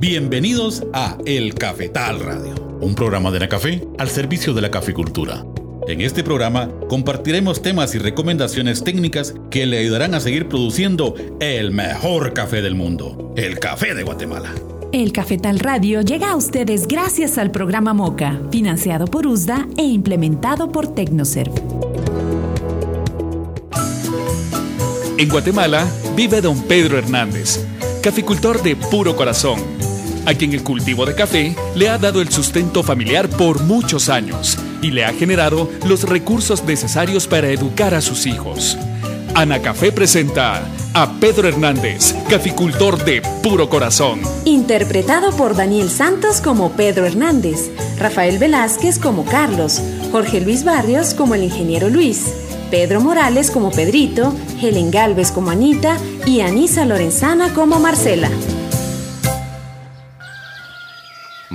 Bienvenidos a El Cafetal Radio, un programa de la café al servicio de la caficultura. En este programa compartiremos temas y recomendaciones técnicas que le ayudarán a seguir produciendo el mejor café del mundo, el café de Guatemala. El Cafetal Radio llega a ustedes gracias al programa MOCA, financiado por USDA e implementado por Tecnoserv. En Guatemala vive don Pedro Hernández, caficultor de puro corazón, a quien el cultivo de café le ha dado el sustento familiar por muchos años y le ha generado los recursos necesarios para educar a sus hijos. Ana Café presenta a Pedro Hernández, caficultor de puro corazón. Interpretado por Daniel Santos como Pedro Hernández, Rafael Velázquez como Carlos, Jorge Luis Barrios como el ingeniero Luis, Pedro Morales como Pedrito, Helen Galvez como Anita y Anisa Lorenzana como Marcela.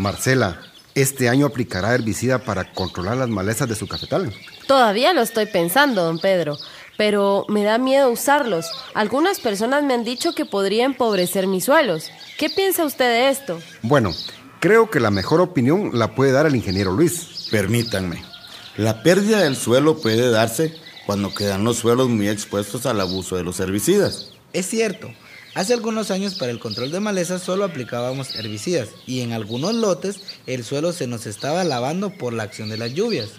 Marcela, ¿este año aplicará herbicida para controlar las malezas de su cafetal? Todavía lo estoy pensando, don Pedro, pero me da miedo usarlos. Algunas personas me han dicho que podría empobrecer mis suelos. ¿Qué piensa usted de esto? Bueno, creo que la mejor opinión la puede dar el ingeniero Luis. Permítanme. La pérdida del suelo puede darse cuando quedan los suelos muy expuestos al abuso de los herbicidas. Es cierto. Hace algunos años para el control de malezas solo aplicábamos herbicidas y en algunos lotes el suelo se nos estaba lavando por la acción de las lluvias.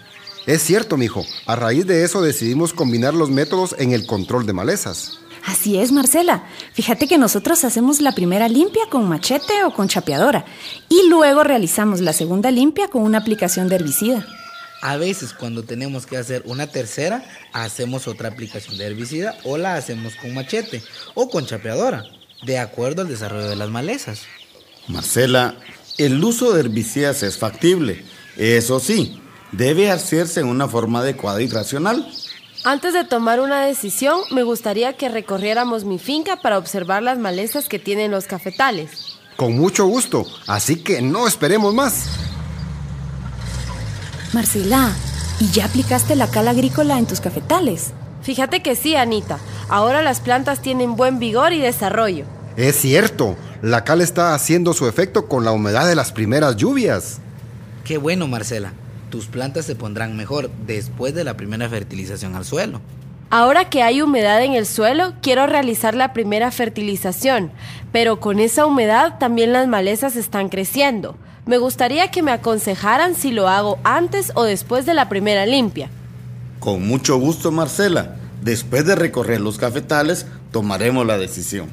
Es cierto, mijo. A raíz de eso decidimos combinar los métodos en el control de malezas. Así es, Marcela. Fíjate que nosotros hacemos la primera limpia con machete o con chapeadora y luego realizamos la segunda limpia con una aplicación de herbicida. A veces cuando tenemos que hacer una tercera, hacemos otra aplicación de herbicida o la hacemos con machete o con chapeadora, de acuerdo al desarrollo de las malezas. Marcela, el uso de herbicidas es factible. Eso sí, debe hacerse en una forma adecuada y racional. Antes de tomar una decisión, me gustaría que recorriéramos mi finca para observar las malezas que tienen los cafetales. Con mucho gusto, así que no esperemos más. Marcela, ¿y ya aplicaste la cal agrícola en tus cafetales? Fíjate que sí, Anita. Ahora las plantas tienen buen vigor y desarrollo. Es cierto, la cal está haciendo su efecto con la humedad de las primeras lluvias. Qué bueno, Marcela. Tus plantas se pondrán mejor después de la primera fertilización al suelo. Ahora que hay humedad en el suelo, quiero realizar la primera fertilización, pero con esa humedad también las malezas están creciendo. Me gustaría que me aconsejaran si lo hago antes o después de la primera limpia. Con mucho gusto, Marcela. Después de recorrer los cafetales, tomaremos la decisión.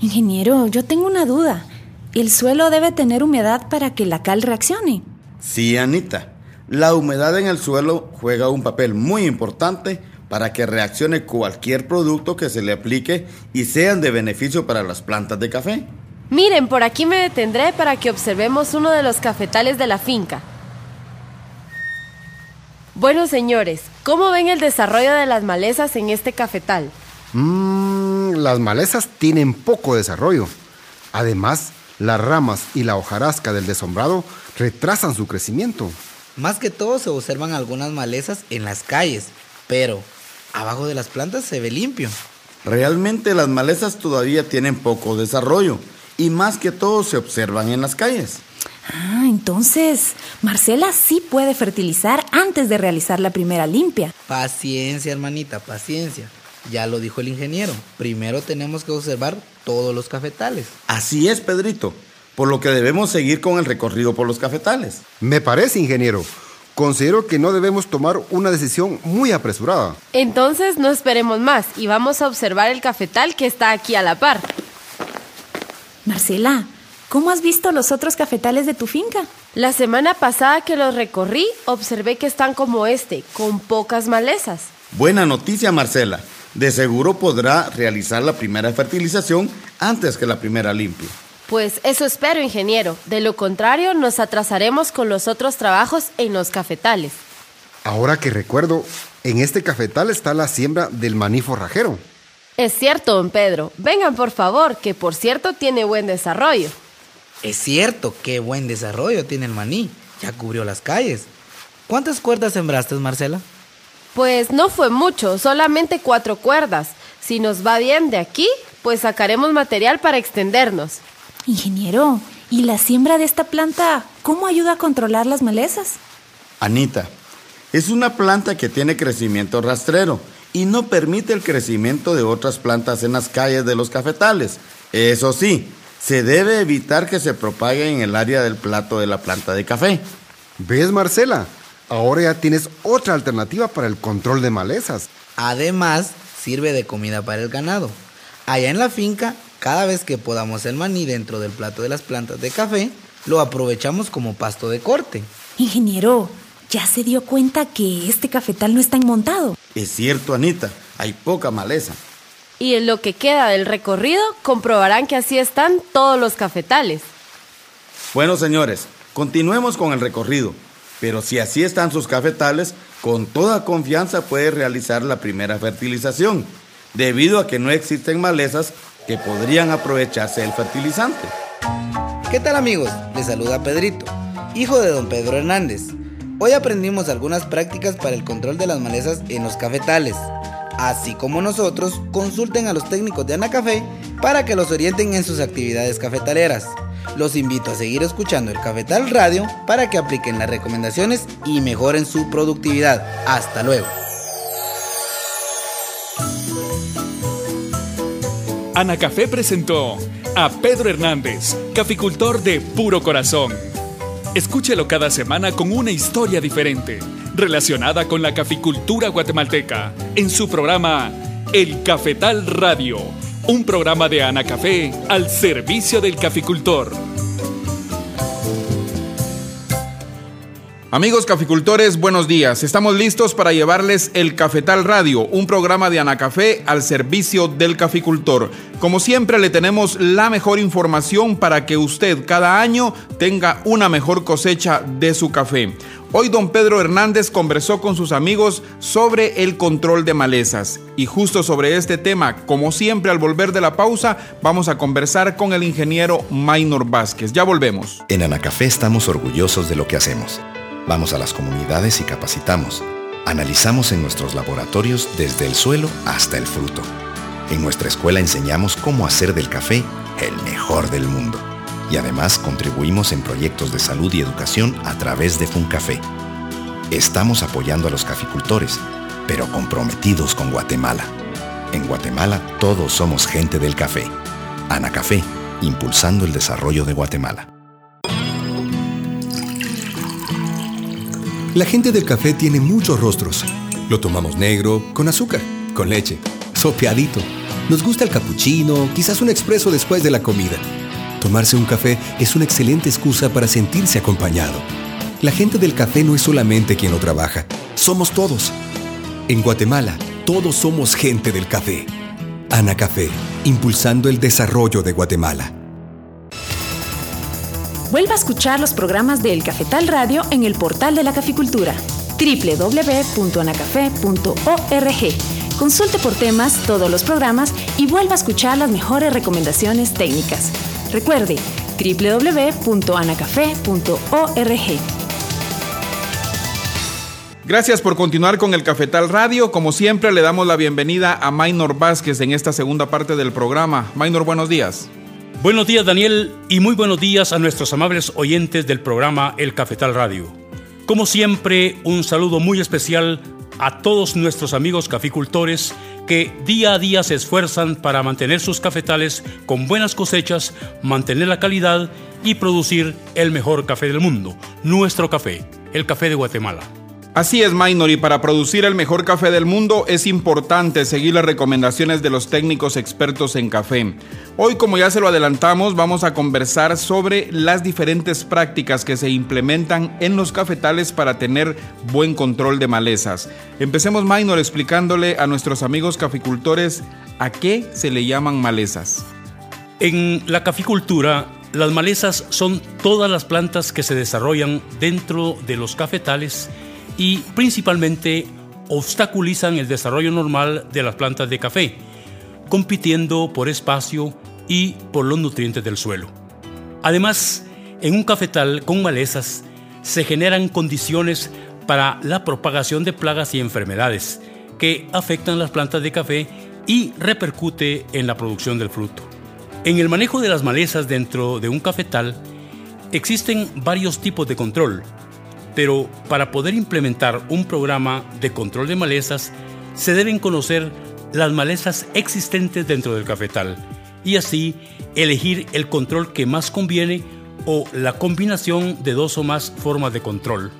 Ingeniero, yo tengo una duda. ¿El suelo debe tener humedad para que la cal reaccione? Sí, Anita. La humedad en el suelo juega un papel muy importante para que reaccione cualquier producto que se le aplique y sean de beneficio para las plantas de café. Miren, por aquí me detendré para que observemos uno de los cafetales de la finca. Bueno, señores, ¿cómo ven el desarrollo de las malezas en este cafetal? Mmm, las malezas tienen poco desarrollo. Además, las ramas y la hojarasca del desombrado retrasan su crecimiento. Más que todo se observan algunas malezas en las calles, pero abajo de las plantas se ve limpio. Realmente las malezas todavía tienen poco desarrollo y más que todo se observan en las calles. Ah, entonces, Marcela sí puede fertilizar antes de realizar la primera limpia. Paciencia, hermanita, paciencia. Ya lo dijo el ingeniero. Primero tenemos que observar todos los cafetales. Así es, Pedrito. Por lo que debemos seguir con el recorrido por los cafetales. Me parece, ingeniero. Considero que no debemos tomar una decisión muy apresurada. Entonces no esperemos más y vamos a observar el cafetal que está aquí a la par. Marcela, ¿cómo has visto los otros cafetales de tu finca? La semana pasada que los recorrí, observé que están como este, con pocas malezas. Buena noticia, Marcela. De seguro podrá realizar la primera fertilización antes que la primera limpia. Pues eso espero, ingeniero. De lo contrario, nos atrasaremos con los otros trabajos en los cafetales. Ahora que recuerdo, en este cafetal está la siembra del maní forrajero. Es cierto, don Pedro. Vengan, por favor, que por cierto tiene buen desarrollo. Es cierto, qué buen desarrollo tiene el maní. Ya cubrió las calles. ¿Cuántas cuerdas sembraste, Marcela? Pues no fue mucho, solamente cuatro cuerdas. Si nos va bien de aquí, pues sacaremos material para extendernos. Ingeniero, ¿Y la siembra de esta planta cómo ayuda a controlar las malezas? Anita, es una planta que tiene crecimiento rastrero y no permite el crecimiento de otras plantas en las calles de los cafetales. Eso sí, se debe evitar que se propague en el área del plato de la planta de café. ¿Ves, Marcela? Ahora ya tienes otra alternativa para el control de malezas. Además, sirve de comida para el ganado. Allá en la finca, cada vez que podamos el maní dentro del plato de las plantas de café, lo aprovechamos como pasto de corte. Ingeniero, ¿ya se dio cuenta que este cafetal no está enmontado? Es cierto, Anita, hay poca maleza. Y en lo que queda del recorrido, comprobarán que así están todos los cafetales. Bueno, señores, continuemos con el recorrido. Pero si así están sus cafetales, con toda confianza puede realizar la primera fertilización, debido a que no existen malezas que podrían aprovecharse del fertilizante. ¿Qué tal amigos? Les saluda Pedrito, hijo de don Pedro Hernández. Hoy aprendimos algunas prácticas para el control de las malezas en los cafetales. Así como nosotros, consulten a los técnicos de Anacafé para que los orienten en sus actividades cafetaleras. Los invito a seguir escuchando el Cafetal Radio para que apliquen las recomendaciones y mejoren su productividad. Hasta luego. Anacafé presentó a Pedro Hernández, caficultor de puro corazón. Escúchelo cada semana con una historia diferente relacionada con la caficultura guatemalteca en su programa El Cafetal Radio, un programa de Ana Café al servicio del caficultor. Amigos caficultores, buenos días. Estamos listos para llevarles el Cafetal Radio, un programa de Anacafé al servicio del caficultor. Como siempre le tenemos la mejor información para que usted cada año tenga una mejor cosecha de su café. Hoy don Pedro Hernández conversó con sus amigos sobre el control de malezas. Y justo sobre este tema, como siempre al volver de la pausa, vamos a conversar con el ingeniero Maynor Vázquez. Ya volvemos. En Anacafé estamos orgullosos de lo que hacemos. Vamos a las comunidades y capacitamos. Analizamos en nuestros laboratorios desde el suelo hasta el fruto. En nuestra escuela enseñamos cómo hacer del café el mejor del mundo. Y además contribuimos en proyectos de salud y educación a través de FUNCAFé. Estamos apoyando a los caficultores, pero comprometidos con Guatemala. En Guatemala todos somos gente del café. Anacafé, impulsando el desarrollo de Guatemala. La gente del café tiene muchos rostros. Lo tomamos negro, con azúcar, con leche, sopeadito. Nos gusta el cappuccino, quizás un expreso después de la comida. Tomarse un café es una excelente excusa para sentirse acompañado. La gente del café no es solamente quien lo trabaja, somos todos. En Guatemala, todos somos gente del café. Ana Café, impulsando el desarrollo de Guatemala. Vuelva a escuchar los programas de El Cafetal Radio en el portal de la caficultura www.anacafé.org. Consulte por temas todos los programas y vuelva a escuchar las mejores recomendaciones técnicas. Recuerde www.anacafé.org. Gracias por continuar con el Cafetal Radio. Como siempre, le damos la bienvenida a Maynor Vázquez en esta segunda parte del programa. Maynor, buenos días. Buenos días, Daniel, y muy buenos días a nuestros amables oyentes del programa El Cafetal Radio. Como siempre, un saludo muy especial a todos nuestros amigos caficultores que día a día se esfuerzan para mantener sus cafetales con buenas cosechas, mantener la calidad y producir el mejor café del mundo, nuestro café, el café de Guatemala. Así es, Minor, y para producir el mejor café del mundo es importante seguir las recomendaciones de los técnicos expertos en café. Hoy, como ya se lo adelantamos, vamos a conversar sobre las diferentes prácticas que se implementan en los cafetales para tener buen control de malezas. Empecemos, Minor, explicándole a nuestros amigos caficultores a qué se le llaman malezas. En la caficultura, las malezas son todas las plantas que se desarrollan dentro de los cafetales y principalmente obstaculizan el desarrollo normal de las plantas de café, compitiendo por espacio y por los nutrientes del suelo. Además, en un cafetal con malezas se generan condiciones para la propagación de plagas y enfermedades que afectan las plantas de café y repercute en la producción del fruto. En el manejo de las malezas dentro de un cafetal Existen varios tipos de control, pero para poder implementar un programa de control de malezas se deben conocer las malezas existentes dentro del cafetal y así elegir el control que más conviene o la combinación de dos o más formas de control.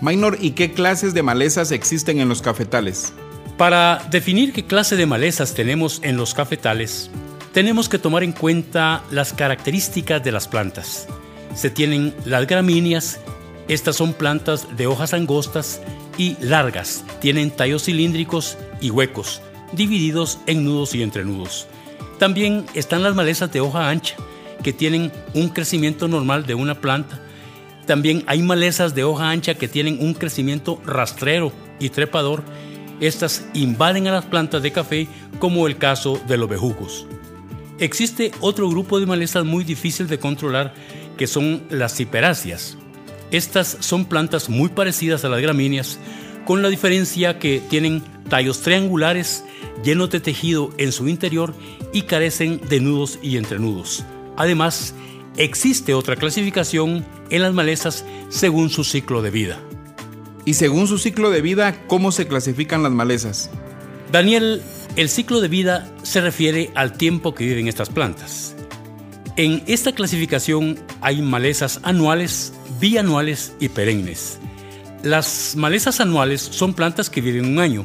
Minor, ¿y qué clases de malezas existen en los cafetales? Para definir qué clase de malezas tenemos en los cafetales, tenemos que tomar en cuenta las características de las plantas. Se tienen las gramíneas, estas son plantas de hojas angostas y largas, tienen tallos cilíndricos y huecos, divididos en nudos y entrenudos. También están las malezas de hoja ancha, que tienen un crecimiento normal de una planta. También hay malezas de hoja ancha que tienen un crecimiento rastrero y trepador. Estas invaden a las plantas de café, como el caso de los bejucos. Existe otro grupo de malezas muy difícil de controlar, que son las ciperáceas. Estas son plantas muy parecidas a las gramíneas, con la diferencia que tienen tallos triangulares llenos de tejido en su interior y carecen de nudos y entrenudos. Además, existe otra clasificación en las malezas según su ciclo de vida. Y según su ciclo de vida, ¿cómo se clasifican las malezas? Daniel, el ciclo de vida se refiere al tiempo que viven estas plantas. En esta clasificación hay malezas anuales, bianuales y perennes. Las malezas anuales son plantas que viven un año.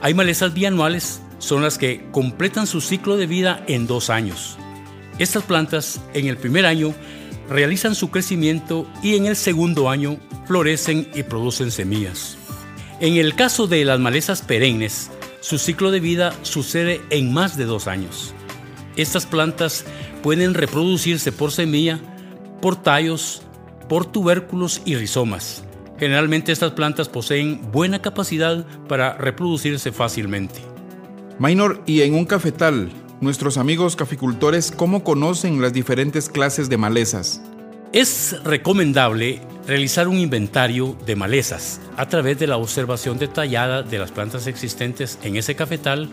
Hay malezas bianuales, son las que completan su ciclo de vida en dos años. Estas plantas en el primer año realizan su crecimiento y en el segundo año florecen y producen semillas. En el caso de las malezas perennes, su ciclo de vida sucede en más de dos años. Estas plantas pueden reproducirse por semilla, por tallos, por tubérculos y rizomas. Generalmente estas plantas poseen buena capacidad para reproducirse fácilmente. Minor, y en un cafetal, nuestros amigos caficultores, ¿cómo conocen las diferentes clases de malezas? Es recomendable realizar un inventario de malezas a través de la observación detallada de las plantas existentes en ese cafetal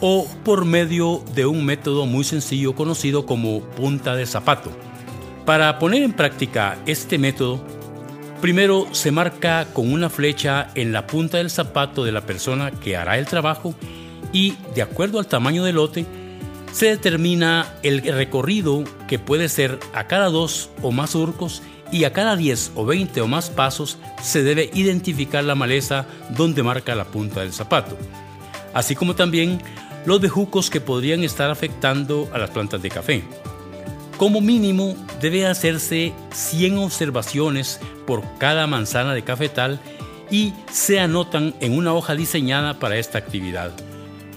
o por medio de un método muy sencillo conocido como punta de zapato. Para poner en práctica este método, primero se marca con una flecha en la punta del zapato de la persona que hará el trabajo y, de acuerdo al tamaño del lote, se determina el recorrido que puede ser a cada dos o más surcos y a cada 10 o 20 o más pasos se debe identificar la maleza donde marca la punta del zapato, así como también los bejucos que podrían estar afectando a las plantas de café. Como mínimo debe hacerse 100 observaciones por cada manzana de cafetal y se anotan en una hoja diseñada para esta actividad.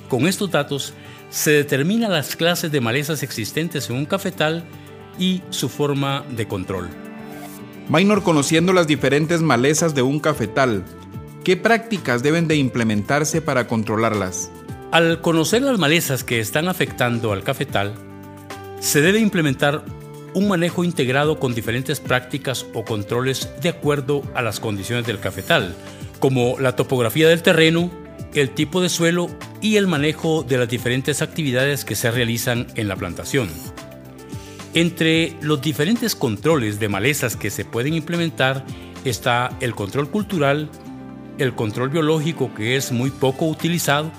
Con estos datos se determinan las clases de malezas existentes en un cafetal y su forma de control. Minor conociendo las diferentes malezas de un cafetal, ¿qué prácticas deben de implementarse para controlarlas? Al conocer las malezas que están afectando al cafetal, se debe implementar un manejo integrado con diferentes prácticas o controles de acuerdo a las condiciones del cafetal, como la topografía del terreno, el tipo de suelo y el manejo de las diferentes actividades que se realizan en la plantación. Entre los diferentes controles de malezas que se pueden implementar está el control cultural, el control biológico que es muy poco utilizado,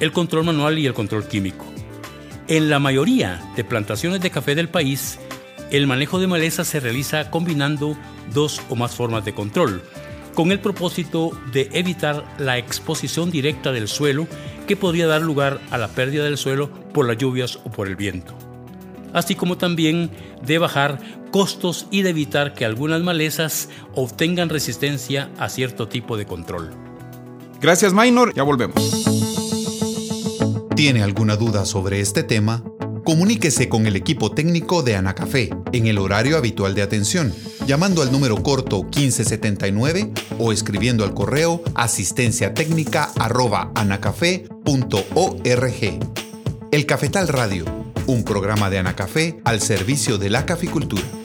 el control manual y el control químico. En la mayoría de plantaciones de café del país, el manejo de malezas se realiza combinando dos o más formas de control, con el propósito de evitar la exposición directa del suelo que podría dar lugar a la pérdida del suelo por las lluvias o por el viento. Así como también de bajar costos y de evitar que algunas malezas obtengan resistencia a cierto tipo de control. Gracias Minor, ya volvemos. ¿Tiene alguna duda sobre este tema? Comuníquese con el equipo técnico de Anacafé en el horario habitual de atención, llamando al número corto 1579 o escribiendo al correo asistencia técnica El Cafetal Radio, un programa de Anacafé al servicio de la caficultura.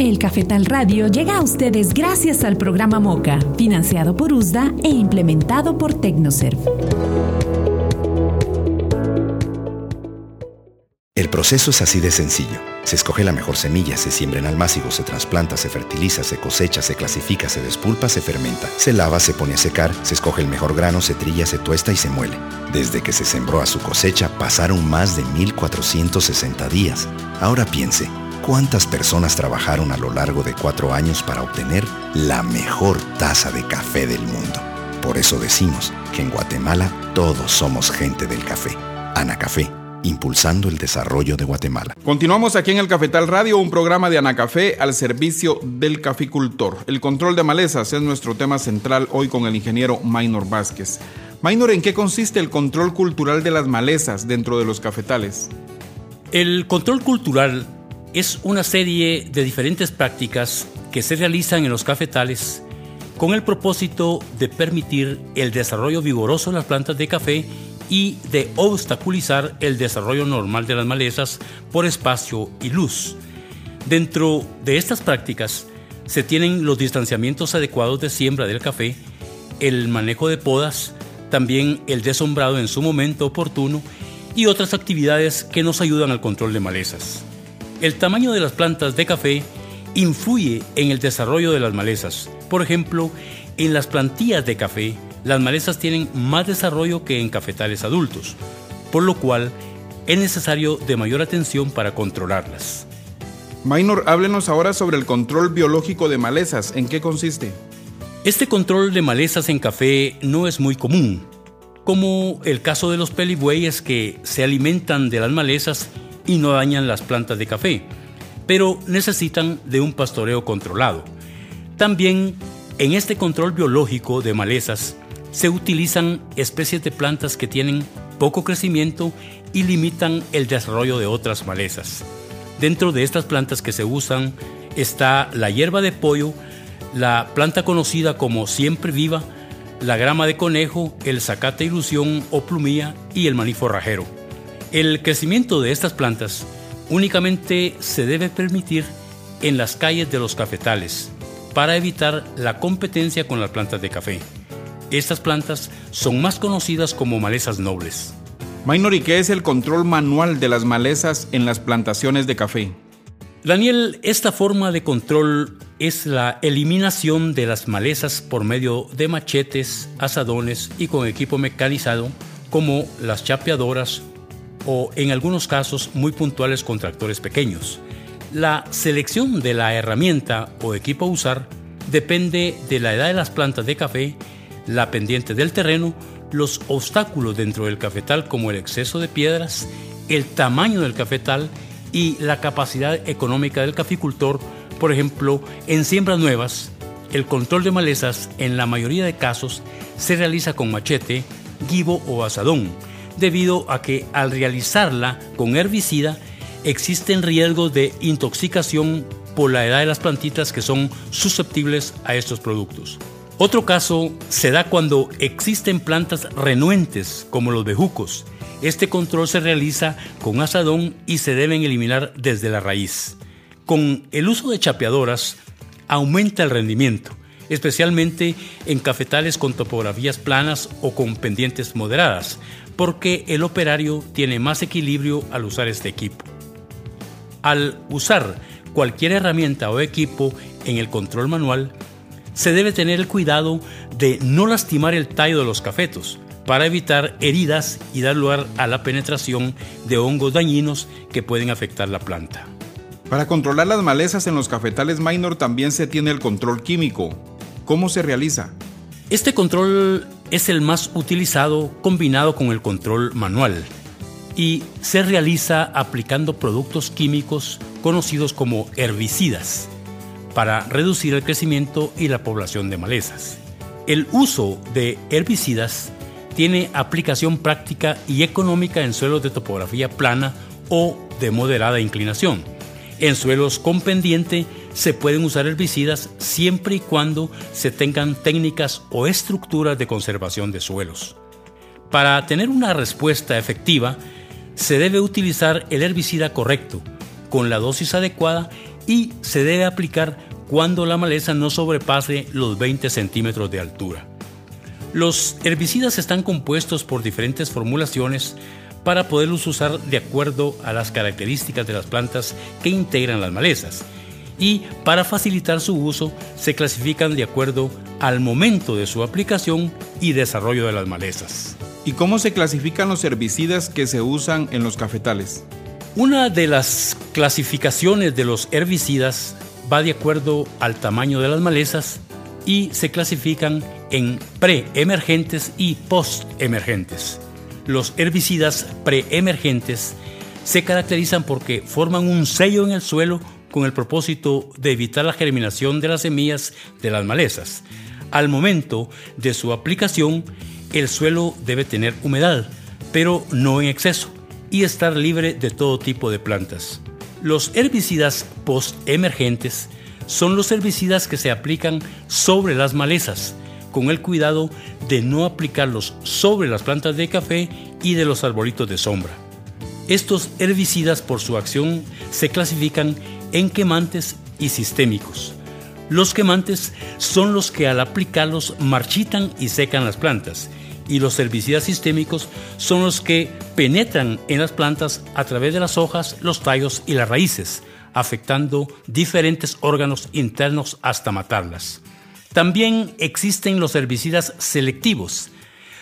El Cafetal Radio llega a ustedes gracias al programa MOCA, financiado por USDA e implementado por Tecnoserv. El proceso es así de sencillo. Se escoge la mejor semilla, se siembra en almácigo, se trasplanta, se fertiliza, se cosecha, se clasifica, se despulpa, se fermenta, se lava, se pone a secar, se escoge el mejor grano, se trilla, se tuesta y se muele. Desde que se sembró a su cosecha pasaron más de 1460 días. Ahora piense, ¿cuántas personas trabajaron a lo largo de cuatro años para obtener la mejor taza de café del mundo? Por eso decimos que en Guatemala todos somos gente del café. Ana Café impulsando el desarrollo de Guatemala. Continuamos aquí en el Cafetal Radio, un programa de Anacafé al servicio del caficultor. El control de malezas es nuestro tema central hoy con el ingeniero Maynor Vázquez. Maynor, ¿en qué consiste el control cultural de las malezas dentro de los cafetales? El control cultural es una serie de diferentes prácticas que se realizan en los cafetales con el propósito de permitir el desarrollo vigoroso de las plantas de café y de obstaculizar el desarrollo normal de las malezas por espacio y luz. Dentro de estas prácticas se tienen los distanciamientos adecuados de siembra del café, el manejo de podas, también el desombrado en su momento oportuno y otras actividades que nos ayudan al control de malezas. El tamaño de las plantas de café influye en el desarrollo de las malezas. Por ejemplo, en las plantillas de café las malezas tienen más desarrollo que en cafetales adultos, por lo cual es necesario de mayor atención para controlarlas. Minor, háblenos ahora sobre el control biológico de malezas. ¿En qué consiste? Este control de malezas en café no es muy común, como el caso de los pelibueyes que se alimentan de las malezas y no dañan las plantas de café, pero necesitan de un pastoreo controlado. También en este control biológico de malezas se utilizan especies de plantas que tienen poco crecimiento y limitan el desarrollo de otras malezas. Dentro de estas plantas que se usan está la hierba de pollo, la planta conocida como siempre viva, la grama de conejo, el zacate ilusión o plumilla y el maní forrajero. El crecimiento de estas plantas únicamente se debe permitir en las calles de los cafetales para evitar la competencia con las plantas de café. Estas plantas son más conocidas como malezas nobles. Minor, ¿y qué es el control manual de las malezas en las plantaciones de café? Daniel, esta forma de control es la eliminación de las malezas por medio de machetes, asadones y con equipo mecanizado como las chapeadoras o en algunos casos muy puntuales con tractores pequeños. La selección de la herramienta o equipo a usar depende de la edad de las plantas de café la pendiente del terreno, los obstáculos dentro del cafetal como el exceso de piedras, el tamaño del cafetal y la capacidad económica del caficultor, por ejemplo, en siembras nuevas, el control de malezas en la mayoría de casos se realiza con machete, guibo o asadón, debido a que al realizarla con herbicida existen riesgos de intoxicación por la edad de las plantitas que son susceptibles a estos productos. Otro caso se da cuando existen plantas renuentes como los bejucos. Este control se realiza con asadón y se deben eliminar desde la raíz. Con el uso de chapeadoras aumenta el rendimiento, especialmente en cafetales con topografías planas o con pendientes moderadas, porque el operario tiene más equilibrio al usar este equipo. Al usar cualquier herramienta o equipo en el control manual, se debe tener el cuidado de no lastimar el tallo de los cafetos para evitar heridas y dar lugar a la penetración de hongos dañinos que pueden afectar la planta. Para controlar las malezas en los cafetales minor también se tiene el control químico. ¿Cómo se realiza? Este control es el más utilizado combinado con el control manual y se realiza aplicando productos químicos conocidos como herbicidas para reducir el crecimiento y la población de malezas. El uso de herbicidas tiene aplicación práctica y económica en suelos de topografía plana o de moderada inclinación. En suelos con pendiente se pueden usar herbicidas siempre y cuando se tengan técnicas o estructuras de conservación de suelos. Para tener una respuesta efectiva, se debe utilizar el herbicida correcto, con la dosis adecuada y se debe aplicar cuando la maleza no sobrepase los 20 centímetros de altura. Los herbicidas están compuestos por diferentes formulaciones para poderlos usar de acuerdo a las características de las plantas que integran las malezas. Y para facilitar su uso se clasifican de acuerdo al momento de su aplicación y desarrollo de las malezas. ¿Y cómo se clasifican los herbicidas que se usan en los cafetales? Una de las clasificaciones de los herbicidas va de acuerdo al tamaño de las malezas y se clasifican en preemergentes y postemergentes. Los herbicidas preemergentes se caracterizan porque forman un sello en el suelo con el propósito de evitar la germinación de las semillas de las malezas. Al momento de su aplicación, el suelo debe tener humedad, pero no en exceso, y estar libre de todo tipo de plantas. Los herbicidas postemergentes son los herbicidas que se aplican sobre las malezas, con el cuidado de no aplicarlos sobre las plantas de café y de los arbolitos de sombra. Estos herbicidas por su acción se clasifican en quemantes y sistémicos. Los quemantes son los que al aplicarlos marchitan y secan las plantas y los herbicidas sistémicos son los que penetran en las plantas a través de las hojas, los tallos y las raíces, afectando diferentes órganos internos hasta matarlas. También existen los herbicidas selectivos.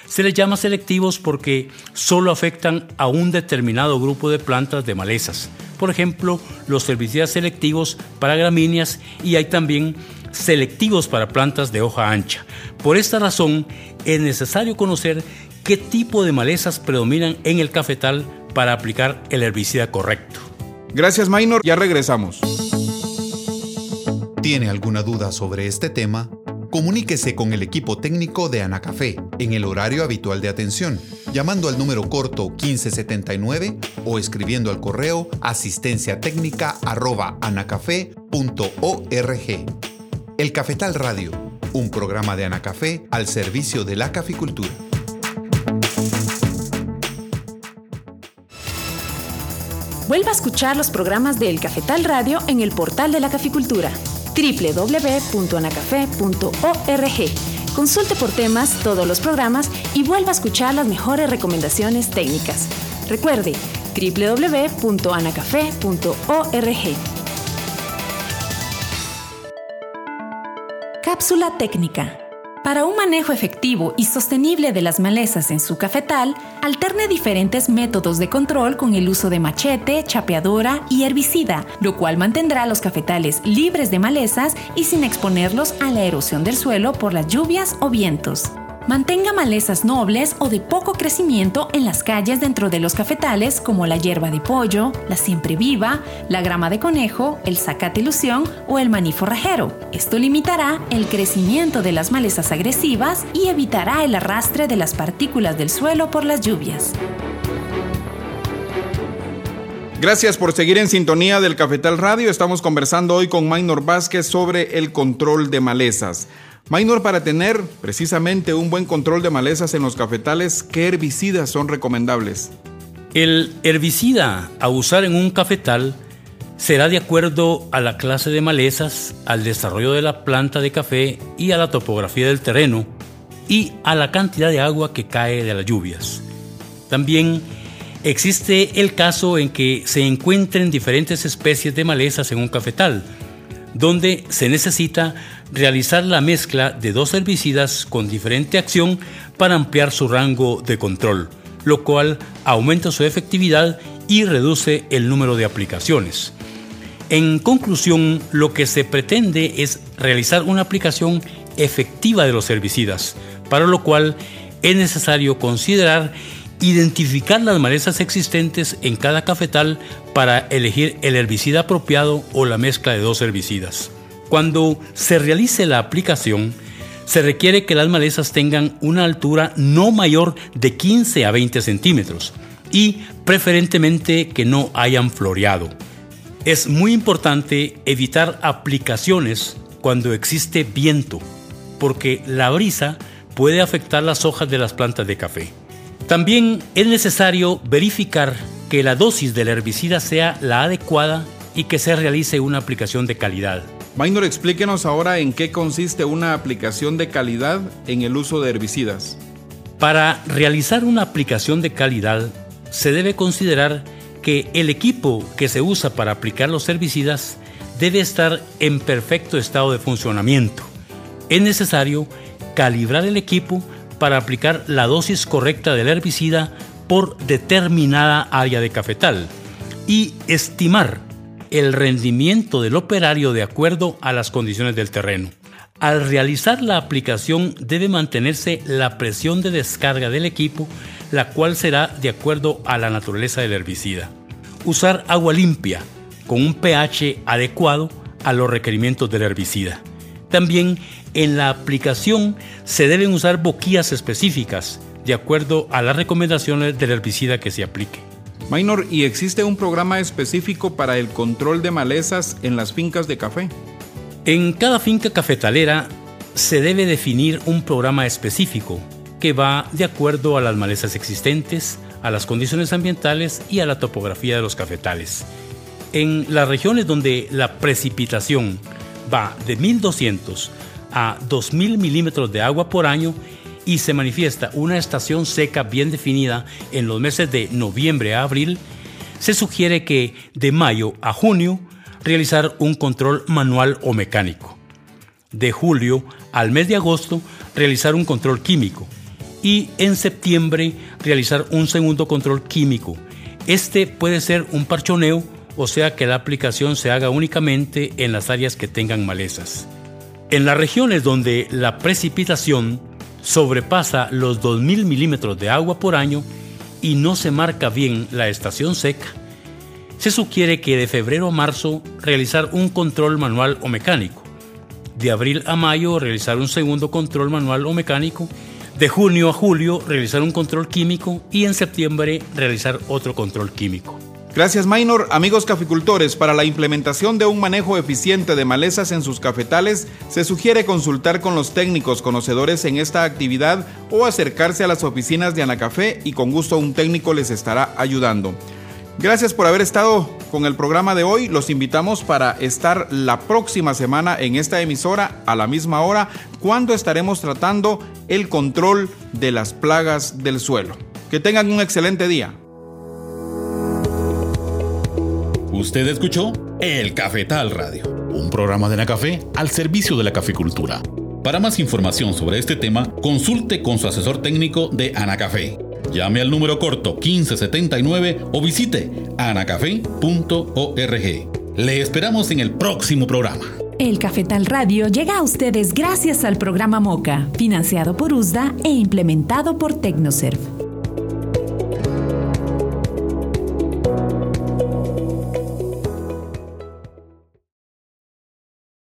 Se les llama selectivos porque solo afectan a un determinado grupo de plantas de malezas. Por ejemplo, los herbicidas selectivos para gramíneas y hay también selectivos para plantas de hoja ancha. Por esta razón, es necesario conocer qué tipo de malezas predominan en el cafetal para aplicar el herbicida correcto. Gracias, Minor. Ya regresamos. ¿Tiene alguna duda sobre este tema? Comuníquese con el equipo técnico de Anacafé en el horario habitual de atención, llamando al número corto 1579 o escribiendo al correo asistencia técnica El Cafetal Radio, un programa de Anacafé al servicio de la caficultura. Vuelva a escuchar los programas de El Cafetal Radio en el portal de la caficultura www.anacafé.org. Consulte por temas todos los programas y vuelva a escuchar las mejores recomendaciones técnicas. Recuerde www.anacafé.org. Cápsula técnica. Para un manejo efectivo y sostenible de las malezas en su cafetal, alterne diferentes métodos de control con el uso de machete, chapeadora y herbicida, lo cual mantendrá los cafetales libres de malezas y sin exponerlos a la erosión del suelo por las lluvias o vientos. Mantenga malezas nobles o de poco crecimiento en las calles dentro de los cafetales como la hierba de pollo, la siempre viva, la grama de conejo, el zacate ilusión o el maní forrajero. Esto limitará el crecimiento de las malezas agresivas y evitará el arrastre de las partículas del suelo por las lluvias. Gracias por seguir en sintonía del Cafetal Radio. Estamos conversando hoy con Maynor Vázquez sobre el control de malezas. Minor, para tener precisamente un buen control de malezas en los cafetales, ¿qué herbicidas son recomendables? El herbicida a usar en un cafetal será de acuerdo a la clase de malezas, al desarrollo de la planta de café y a la topografía del terreno y a la cantidad de agua que cae de las lluvias. También existe el caso en que se encuentren diferentes especies de malezas en un cafetal, donde se necesita realizar la mezcla de dos herbicidas con diferente acción para ampliar su rango de control, lo cual aumenta su efectividad y reduce el número de aplicaciones. En conclusión, lo que se pretende es realizar una aplicación efectiva de los herbicidas, para lo cual es necesario considerar identificar las malezas existentes en cada cafetal para elegir el herbicida apropiado o la mezcla de dos herbicidas. Cuando se realice la aplicación, se requiere que las malezas tengan una altura no mayor de 15 a 20 centímetros y preferentemente que no hayan floreado. Es muy importante evitar aplicaciones cuando existe viento, porque la brisa puede afectar las hojas de las plantas de café. También es necesario verificar que la dosis del herbicida sea la adecuada y que se realice una aplicación de calidad. Minor, explíquenos ahora en qué consiste una aplicación de calidad en el uso de herbicidas. Para realizar una aplicación de calidad se debe considerar que el equipo que se usa para aplicar los herbicidas debe estar en perfecto estado de funcionamiento. Es necesario calibrar el equipo para aplicar la dosis correcta del herbicida por determinada área de cafetal y estimar el rendimiento del operario de acuerdo a las condiciones del terreno. Al realizar la aplicación debe mantenerse la presión de descarga del equipo, la cual será de acuerdo a la naturaleza del herbicida. Usar agua limpia con un pH adecuado a los requerimientos del herbicida. También en la aplicación se deben usar boquillas específicas de acuerdo a las recomendaciones del herbicida que se aplique. Minor, ¿y existe un programa específico para el control de malezas en las fincas de café? En cada finca cafetalera se debe definir un programa específico que va de acuerdo a las malezas existentes, a las condiciones ambientales y a la topografía de los cafetales. En las regiones donde la precipitación va de 1200 a 2000 milímetros de agua por año y se manifiesta una estación seca bien definida en los meses de noviembre a abril, se sugiere que de mayo a junio realizar un control manual o mecánico. De julio al mes de agosto, realizar un control químico. Y en septiembre, realizar un segundo control químico. Este puede ser un parchoneo, o sea que la aplicación se haga únicamente en las áreas que tengan malezas. En las regiones donde la precipitación sobrepasa los 2.000 milímetros de agua por año y no se marca bien la estación seca, se sugiere que de febrero a marzo realizar un control manual o mecánico, de abril a mayo realizar un segundo control manual o mecánico, de junio a julio realizar un control químico y en septiembre realizar otro control químico. Gracias Minor. Amigos caficultores, para la implementación de un manejo eficiente de malezas en sus cafetales, se sugiere consultar con los técnicos conocedores en esta actividad o acercarse a las oficinas de Anacafé y con gusto un técnico les estará ayudando. Gracias por haber estado con el programa de hoy. Los invitamos para estar la próxima semana en esta emisora a la misma hora cuando estaremos tratando el control de las plagas del suelo. Que tengan un excelente día. Usted escuchó El Cafetal Radio, un programa de la café al servicio de la caficultura. Para más información sobre este tema, consulte con su asesor técnico de Anacafé Llame al número corto 1579 o visite anacafé.org. Le esperamos en el próximo programa. El Cafetal Radio llega a ustedes gracias al programa MOCA, financiado por USDA e implementado por Tecnoserv.